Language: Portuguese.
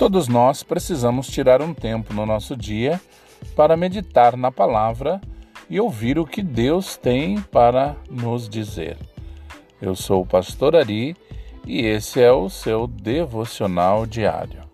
Todos nós precisamos tirar um tempo no nosso dia para meditar na palavra e ouvir o que Deus tem para nos dizer. Eu sou o pastor Ari e esse é o seu devocional diário.